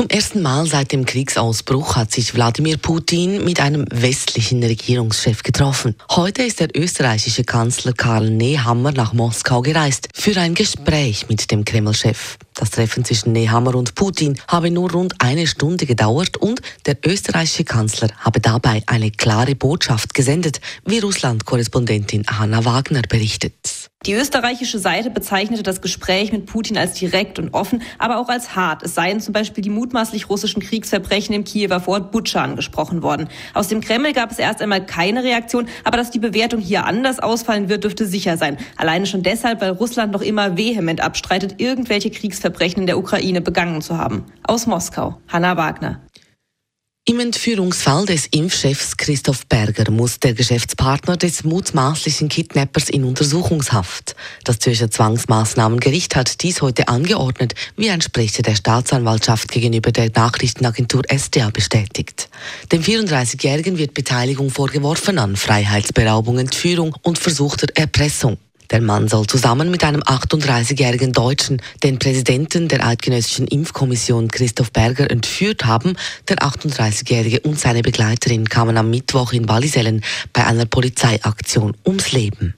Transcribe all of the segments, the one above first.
Zum ersten Mal seit dem Kriegsausbruch hat sich Wladimir Putin mit einem westlichen Regierungschef getroffen. Heute ist der österreichische Kanzler Karl Nehammer nach Moskau gereist für ein Gespräch mit dem Kreml-Chef. Das Treffen zwischen Nehammer und Putin habe nur rund eine Stunde gedauert und der österreichische Kanzler habe dabei eine klare Botschaft gesendet, wie Russland-Korrespondentin Hanna Wagner berichtet. Die österreichische Seite bezeichnete das Gespräch mit Putin als direkt und offen, aber auch als hart. Es seien zum Beispiel die mutmaßlich russischen Kriegsverbrechen im Kiewer Vorort Butscha angesprochen worden. Aus dem Kreml gab es erst einmal keine Reaktion, aber dass die Bewertung hier anders ausfallen wird, dürfte sicher sein. Alleine schon deshalb, weil Russland noch immer vehement abstreitet, irgendwelche Kriegsverbrechen in der Ukraine begangen zu haben. Aus Moskau, Hanna Wagner. Im Entführungsfall des Impfchefs Christoph Berger muss der Geschäftspartner des mutmaßlichen Kidnappers in Untersuchungshaft. Das Zürcher Zwangsmaßnahmengericht hat dies heute angeordnet, wie ein Sprecher der Staatsanwaltschaft gegenüber der Nachrichtenagentur SDA bestätigt. Dem 34-Jährigen wird Beteiligung vorgeworfen an Freiheitsberaubung, Entführung und versuchter Erpressung. Der Mann soll zusammen mit einem 38-jährigen Deutschen den Präsidenten der Eidgenössischen Impfkommission Christoph Berger entführt haben. Der 38-jährige und seine Begleiterin kamen am Mittwoch in Wallisellen bei einer Polizeiaktion ums Leben.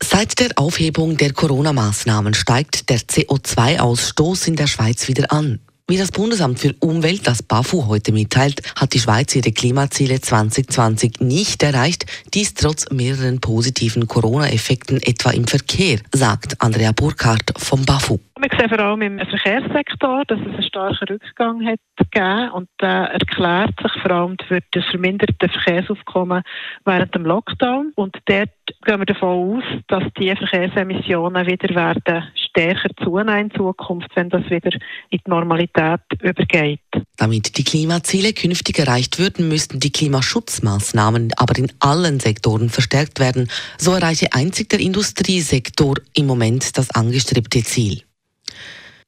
Seit der Aufhebung der Corona-Maßnahmen steigt der CO2-Ausstoß in der Schweiz wieder an. Wie das Bundesamt für Umwelt, das BAFU, heute mitteilt, hat die Schweiz ihre Klimaziele 2020 nicht erreicht, dies trotz mehreren positiven Corona-Effekten etwa im Verkehr, sagt Andrea Burkhardt vom BAFU. Wir sehen vor allem im Verkehrssektor, dass es einen starken Rückgang hat gegeben und der erklärt sich vor allem durch das verminderte Verkehrsaufkommen während dem Lockdown. Und dort gehen wir davon aus, dass die Verkehrsemissionen wieder werden stärker zunehmen in Zukunft, wenn das wieder in die Normalität übergeht. Damit die Klimaziele künftig erreicht würden, müssten die Klimaschutzmaßnahmen aber in allen Sektoren verstärkt werden. So erreiche einzig der Industriesektor im Moment das angestrebte Ziel.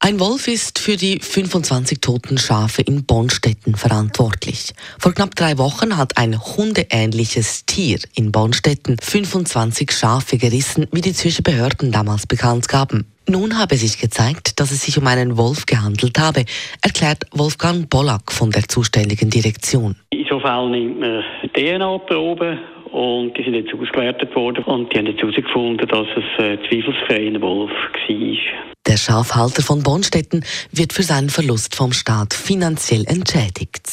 Ein Wolf ist für die 25 toten Schafe in Bonstetten verantwortlich. Vor knapp drei Wochen hat ein hundeähnliches Tier in Bonstetten 25 Schafe gerissen, wie die Zürcher Behörden damals bekannt gaben. Nun habe sich gezeigt, dass es sich um einen Wolf gehandelt habe, erklärt Wolfgang Bollack von der zuständigen Direktion. In so Fällen nimmt man DNA-Proben und die sind jetzt ausgewertet worden und die haben jetzt herausgefunden, dass es ein Wolf war. Der Schafhalter von Bonstetten wird für seinen Verlust vom Staat finanziell entschädigt.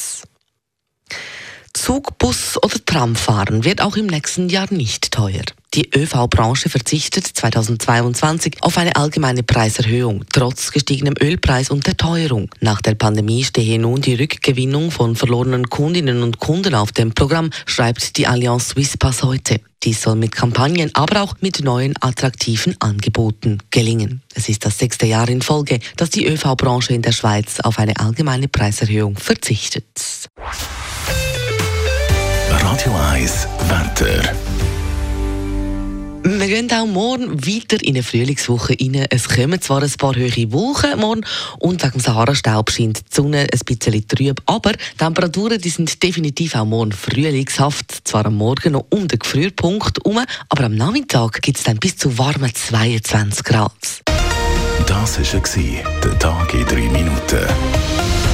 Zug, Bus oder Tramfahren wird auch im nächsten Jahr nicht teuer. Die ÖV-Branche verzichtet 2022 auf eine allgemeine Preiserhöhung, trotz gestiegenem Ölpreis und der Teuerung. Nach der Pandemie stehe nun die Rückgewinnung von verlorenen Kundinnen und Kunden auf dem Programm, schreibt die Allianz Swisspass heute. Dies soll mit Kampagnen, aber auch mit neuen attraktiven Angeboten gelingen. Es ist das sechste Jahr in Folge, dass die ÖV-Branche in der Schweiz auf eine allgemeine Preiserhöhung verzichtet. Radio 1 Wetter. Wir gehen auch morgen weiter in eine Frühlingswoche rein. Es kommen zwar ein paar höhere Wolken morgen und wegen dem Sahara-Staub scheint die Sonne ein bisschen trüb, aber die Temperaturen die sind definitiv auch morgen frühlingshaft. Zwar am Morgen noch um den Gefrierpunkt herum, aber am Nachmittag gibt es dann bis zu warmen 22 Grad. Das war der Tag in 3 Minuten.